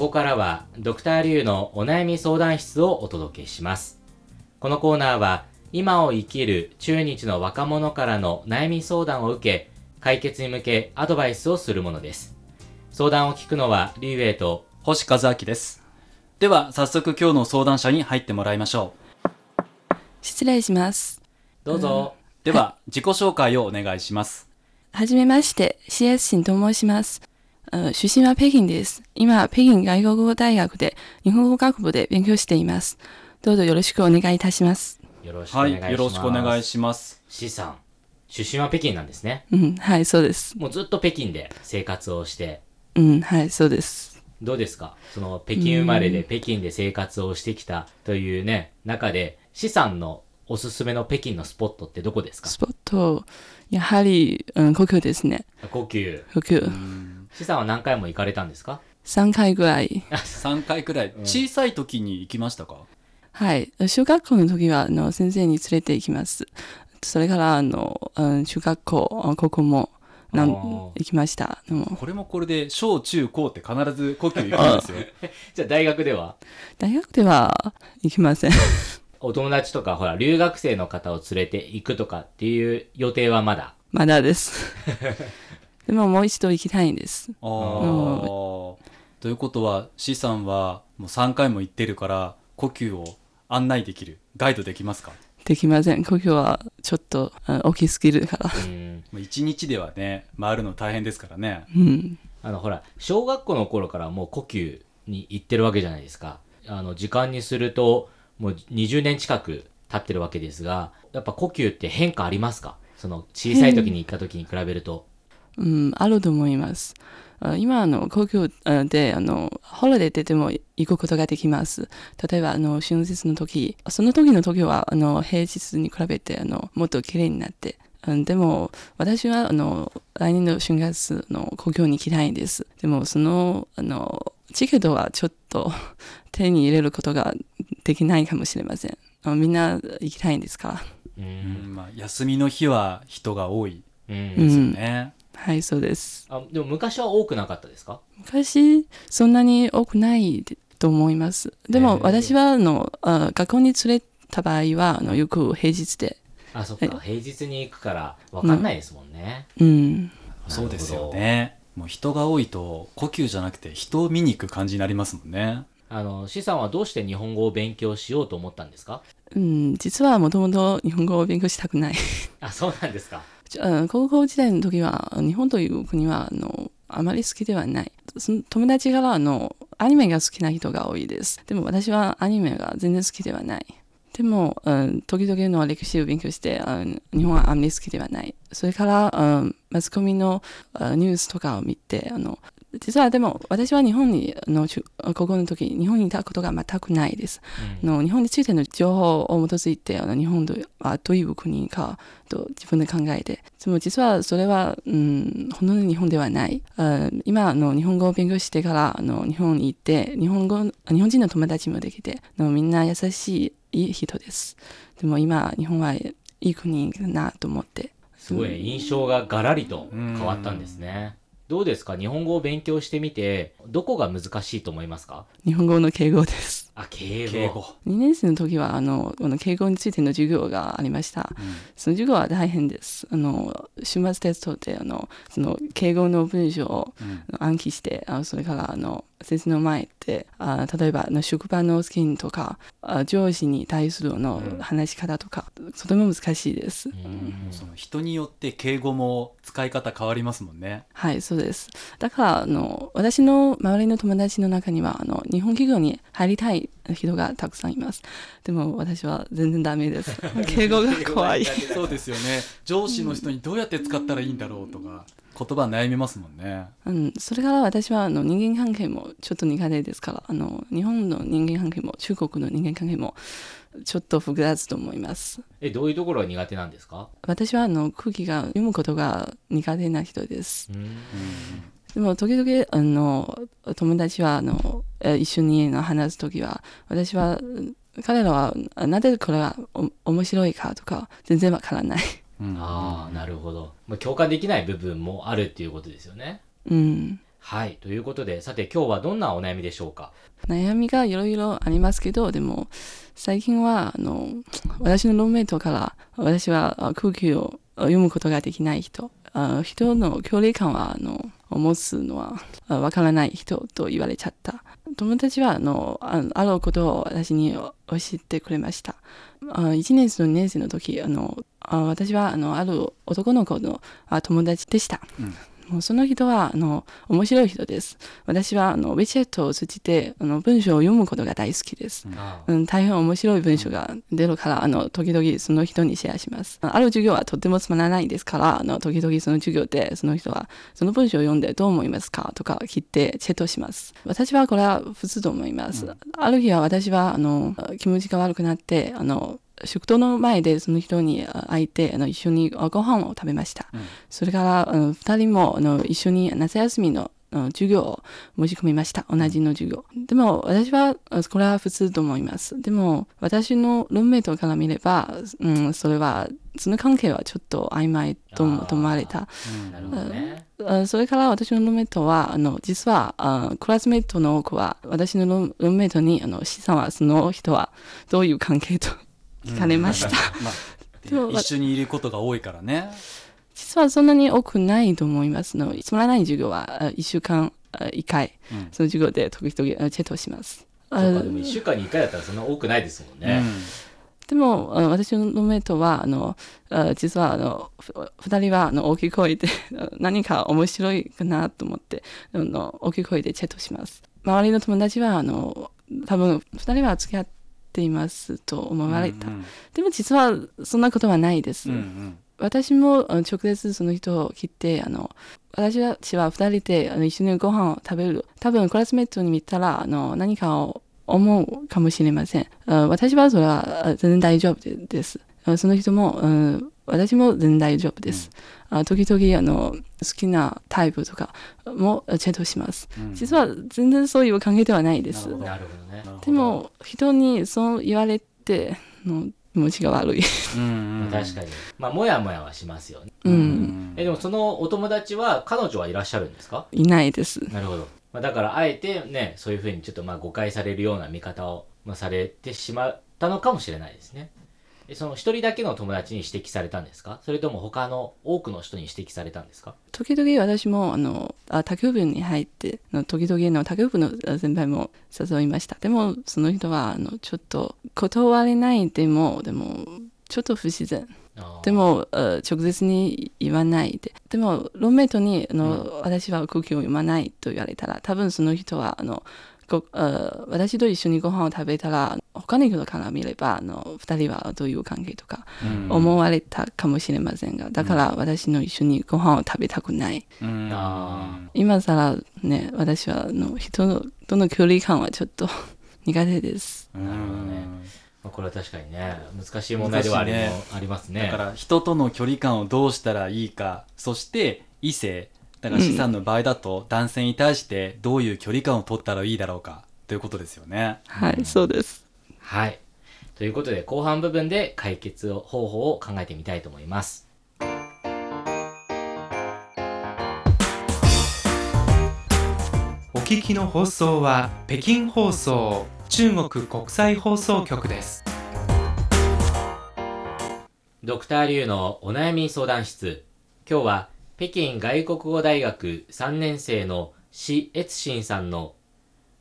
こからはドクターリュウのお悩み相談室をお届けします。このコーナーは今を生きる中日の若者からの悩み相談を受け、解決に向けアドバイスをするものです。相談を聞くのはリュウエイと星和明です。では、早速今日の相談者に入ってもらいましょ失礼します。どうぞ。う。では、自己紹介をお願いします。はじめまして、CS 新と申します。呃出身は北京です。今、北京外国語大学で日本語学部で勉強しています。どうぞよろしくお願いいたします。よろしくおはい、願いします。よろしくお願いします。シさん、出身は北京なんですね。うん、はい、そうです。もうずっと北京で生活をして、うん、はい、そうです。どうですか？その北京生まれで北京で生活をしてきたというね、中で、シさんのおすすめの北京のスポットってどこですか？スポット、やはり、うん、故郷ですね。故宮。故郷。シさんは何回も行かれたんですか？3回ぐらい。3回くらい、小さい時に行きましたか？はい。小学校の時は、あの、先生に連れて行きます。それから、あの、うん、中学校、あ高校も、なん行きました。これもこれで、小中高って必ず呼吸行くんですよ。じゃあ大学では？大学では行きません。お友達とか、ほら、留学生の方を連れて行くとかっていう予定はまだ？まだです。でももう一度行きたいんです。ということは、C さんはもう3回も行ってるから、呼吸を案内できる、ガイドできますか？できません。故郷はちょっとあ大きすぎるから。うん。もう1日ではね、回るの大変ですからね。うん。あの、ほら、小学校の頃からもう故宮に行ってるわけじゃないですか。あの、時間にすると、もう20年近く経ってるわけですが、やっぱ故宮って変化ありますか？その、小さい時に行った時に比べると。うん、あると思います。あ今あの故郷あであのホリデーでも行くことができます。例えばあの春節の時、その時の時はあの平日に比べてあのもっと綺麗になって。うんでも私はあの来年の春月の故郷に行きたいんです。でもそのあのチケットはちょっと 手に入れることができないかもしれません。あみんな行きたいんですか？う。うんんまあ、休みの日は人が多いうん。ですようんね。はい、そうです。あ、でも昔は多くなかったですか？昔そんなに多くないと思いますでも私はあのあ学校に連れた場合はあのよく平日であ、そっか。平日に行くから分かんないですもんね。うんそうですよね。もう人が多いと、呼吸じゃなくて人を見に行く感じになりますもんね。あの、シさんはどうして日本語を勉強しようと思ったんですか？うん、実はもともと日本語を勉強したくないあ、そうなんですか。うん高校時代の時は日本という国はあのあまり好きではない。その友達からのアニメが好きな人が多いです。でも私はアニメが全然好きではない。でも、うん、時々の歴史を勉強して、うん日本はあまり好きではない。それから、うんマスコミのニュースとかを見てあの実はでも私は日本にあの中高校の時日本にいたことが全くないです。あの日本についての情報を基づいてあの日本はどういう国かと自分で考えて。でも実はそれは、うん、本当に日本ではない。あ今あの日本語を勉強してからあの日本に行って日本語日本人の友達もできてあのみんな優しいいい人です。でも今日本はいい国だなと思って。すごい印象がガラリと変わったんですね。どうですか？日本語を勉強してみて、どこが難しいと思いますか？日本語の敬語です。あ、敬語。敬語。2年生の時はあのこの敬語についての授業がありました、その授業は大変です。あの週末テストであのその敬語の文章を暗記して、あそれからあの先生の前であ例えばあの職場のスキンとかあ上司に対するあの話し方とか、とても難しいです、うん。その人によって敬語も使い方変わりますもんね。はいそうです。だからあの私の周りの友達の中にはあの日本企業に入りたい人がたくさんいます。でも私は全然ダメです。敬語が怖い。そうですよね。上司の人にどうやって使ったらいいんだろうとか、言葉悩みますもんね。うん、それから私はあの人間関係もちょっと苦手ですからあの日本の人間関係も中国の人間関係もちょっと複雑と思いますえ、どういうところが苦手なんですか？私はあの空気が読むことが苦手な人ですうん。でも時々あの友達はあのえ一緒にの話す時は私はうん彼らはなぜこれがお面白いかとか全然わからないうんああ、なるほど。まあ、共感できない部分もあるっていうことですよね。うんはい。ということで、さて今日はどんなお悩みでしょうか？悩みがいろいろありますけどでも最近はあの私のルームメイトから私はあ空気を読むことができない人あ人の距離感はあの持つのはあわからない人と言われちゃった友達はあのああることを私に教えてくれました。あ1年生と2年生の時あのあ私はあのある男の子のあ友達でした、うん。もうその人はあの面白い人です私はあのウェチェットを通じてあの文章を読むことが大好きです、あうん、大変面白い文章が出るから、あの時々その人にシェアします。ある授業はとてもつまらないですから、あの時々その授業でその人はその文章を読んでどう思いますかとか聞いてチェットします。私はこれは普通と思います。ある日は私はあの気持ちが悪くなって、あの食堂の前でその人にあ会えてあの一緒にあご飯を食べました。うんそれからあの2人もあの一緒に夏休みの授業を申し込みました。同じの授業。でも私はあこれは普通と思います。でも私のルームメイトから見れば、うん、それはその関係はちょっと曖昧と思われた。うんね。あそれから私のルームメイトはあの実はあクラスメイトの多くは私のルームルームメイトにあの資産はその人はどういう関係と聞かれました。までもあ、一緒にいることが多いからね。実はそんなに多くないと思いますの。つまらない授業はあ1週間あ1回、うんその授業で時々あチェットをします。あそうか、でも1週間に1回だったらそんな多くないですもんね。でもあ私のメイトはあのあ実はあのふ2人はあの大きい声であ何か面白いかなと思ってあの大きい声でチェットします。周りの友達はあの多分2人は付き合っていますと思われた。うんでも実はそんなことはないです。うんうん。私も直接その人を切ってあの私たちは2人であの一緒にご飯を食べる。多分クラスメートに見たらあの何かを思うかもしれません。あ私はそれはあ全然大丈夫でです。あその人も、うん、私も全然大丈夫です、あ時々あの好きなタイプとかもチェットします。うん。実は全然そういう関係ではないです。ね。でも人にそう言われての気持ちが悪い。うんうん。うん。確かに。まあ、もやもやはしますよね。ううんん。え、でもそのお友達は彼女はいらっしゃるんですか？いないです。なるほど。まあ、だから、あえてね、そういうふうにちょっとまあ誤解されるような見方を、まあ、されてしまったのかもしれないですね。えその一人だけの友達に指摘されたんですか？それとも他の多くの人に指摘されたんですか？時々私もあのあ卓球部に入ってあの時々の卓球部のあ先輩も誘いました。でもその人はあのちょっと断れないでもでもちょっと不自然。でもあ直接に言わないで。でもローメイトにあの、私は空気を読まないと言われたら多分その人はあのごあ私と一緒にご飯を食べたら他の人から見ればあの2人はどういう関係とかうん。思われたかもしれませんがだから私の一緒にご飯を食べたくない。うん。あ今更ね私はあの人のとの距離感はちょっと 苦手です。うんなるほどね。まあ、これは確かにね、難しい問題ではあり,、ね。ありますね。だから人との距離感をどうしたらいいかそして異性だから資産の場合だと男性に対してどういう距離感を取ったらいいだろうかということですよね。はいそうですはい。ということで、後半部分で解決方法を考えてみたいと思います。お聞きの放送は北京放送中国国際放送局です。ドクターリュウのお悩み相談室。今日は北京外国語大学3年生のシ・エツシンさんの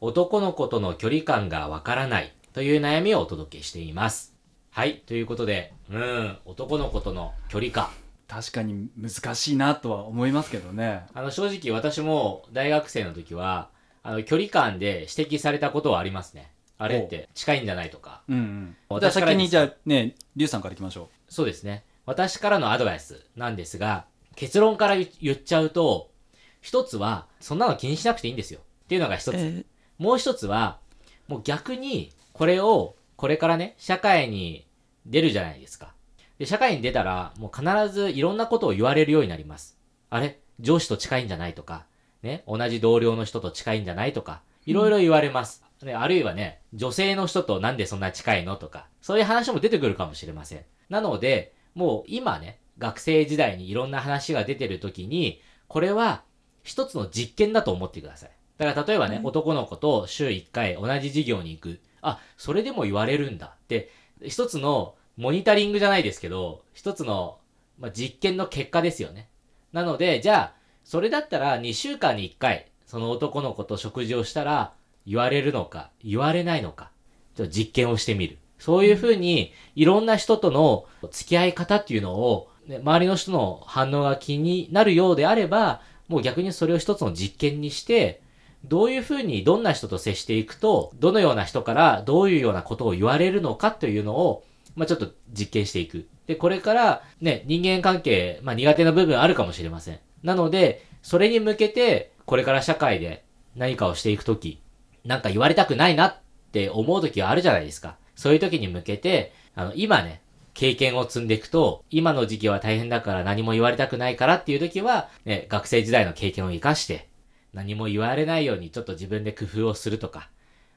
男の子との距離感がわからないという悩みをお届けしています。はい。ということで、うん、男の子との距離感。確かに難しいなとは思いますけどね。あの、正直私も大学生の時は、あの、距離感で指摘されたことはありますね。あれって近いんじゃないとか。うんうん。私から先にじゃあね、リュウさんからいきましょそうですね。私からのアドバイスなんですが、結論から言言っちゃうと、一つは、そんなの気にしなくていいんですよ。っていうのが一つ。えーもう一つは、もう逆に、これを、これからね、社会に出るじゃないですか。で、社会に出たら、もう必ずいろんなことを言われるようになります。あれ？上司と近いんじゃないとか、ね、同じ同僚の人と近いんじゃないとか、いろいろ言われます。ね、あるいはね、女性の人となんでそんな近いのとか、そういう話も出てくるかもしれません。なので、もう今ね、学生時代にいろんな話が出てる時に、これは一つの実験だと思ってください。だから例えばね、はい男の子と週1回同じ授業に行く。あ、それでも言われるんだって、一つのモニタリングじゃないですけど、一つの、まあ、実験の結果ですよね。なので、じゃあ、それだったら2週間に1回、その男の子と食事をしたら、言われるのか、言われないのか、ちょっと実験をしてみる。そういうふうに、いろんな人との付き合い方っていうのを、ね、周りの人の反応が気になるようであれば、もう逆にそれを一つの実験にして、どういうふうにどんな人と接していくと、どのような人からどういうようなことを言われるのかというのを、まあちょっと実験していく。で、これからね、人間関係、まあ苦手な部分あるかもしれません。なので、それに向けて、これから社会で何かをしていくとき、なんか言われたくないなって思うときはあるじゃないですか。そういうときに向けて、あの、今ね、経験を積んでいくと、今の時期は大変だから何も言われたくないからっていう時は、ね、学生時代の経験を活かして、何も言われないようにちょっと自分で工夫をするとか、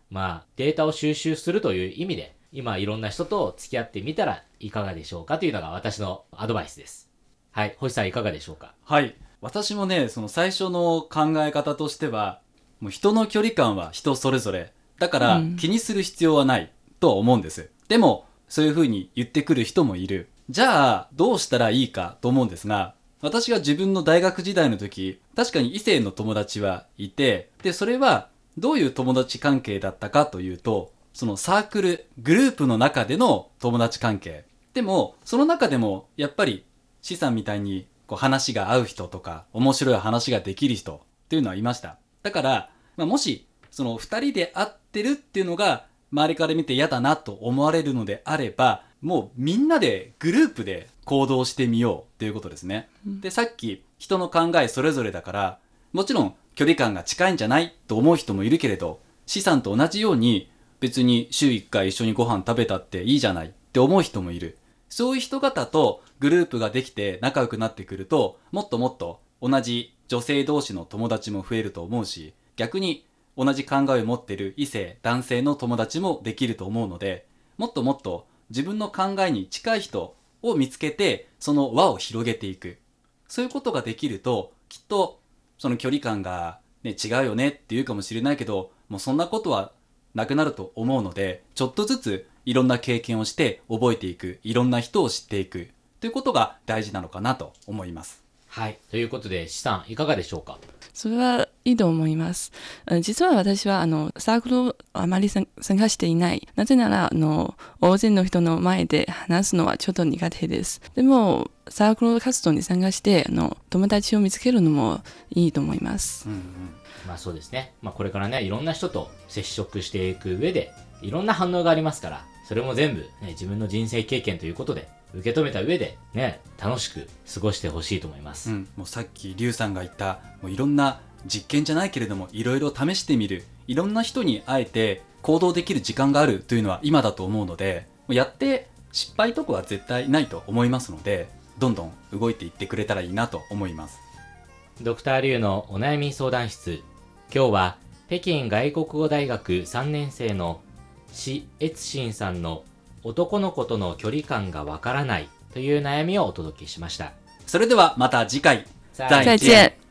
まあ、データを収集するという意味で、今いろんな人と付き合ってみたらいかがでしょうかというのが私のアドバイスです。はい。星さんいかがでしょうか？はい私もねその最初の考え方としてはもう人の距離感は人それぞれだからうん気にする必要はないとは思うんです、でもそういうふうに言ってくる人もいる。じゃあどうしたらいいかと思うんですが私が自分の大学時代の時確かに異性の友達はいてでそれはどういう友達関係だったかというとそのサークルグループの中での友達関係。でもその中でもやっぱり資産みたいにこう話が合う人とか面白い話ができる人っていうのはいました。だから、まあ、もしその2人で会ってるっていうのが周りから見て嫌だなと思われるのであればもうみんなでグループで行動してみようっていうことですね、でさっき人の考えそれぞれだからもちろん距離感が近いんじゃないと思う人もいるけれど資産と同じように別に週1回一緒にご飯食べたっていいじゃないって思う人もいる。そういう人方とグループができて仲良くなってくると、もっともっと同じ女性同士の友達も増えると思うし、逆に同じ考えを持っている異性、男性の友達もできると思うので、もっともっと自分の考えに近い人を見つけて、その輪を広げていく。そういうことができると、きっとその距離感が、ね、違うよねって言うかもしれないけど、もうそんなことはなくなると思うので、ちょっとずついろんな経験をして覚えていく、いろんな人を知っていくということが大事なのかなと思います。はい。ということで、資産いかがでしょうか？それはいいと思います。うん実は私はあのサークルをあまり参参加していない。なぜならあの大勢の人の前で話すのはちょっと苦手です。でもサークル活動に参加してあの友達を見つけるのもいいと思います。うんうんまあそうですね。まあこれからね、いろんな人と接触していく上で、いろんな反応がありますから、それも全部、ね、自分の人生経験ということで、受け止めた上で、ね、楽しく過ごしてほしいと思います。うん、もうさっきリュウさんが言ったもういろんな実験じゃないけれどもいろいろ試してみるいろんな人に会えて行動できる時間があるというのは今だと思うのでやって失敗とかは絶対ないと思いますのでどんどん動いていってくれたらいいなと思いますドクターリュウのお悩み相談室。今日は、北京外国語大学3年生のシ・エツシンさんの男の子との距離感がわからないという悩みをお届けしました。それではまた次回再见。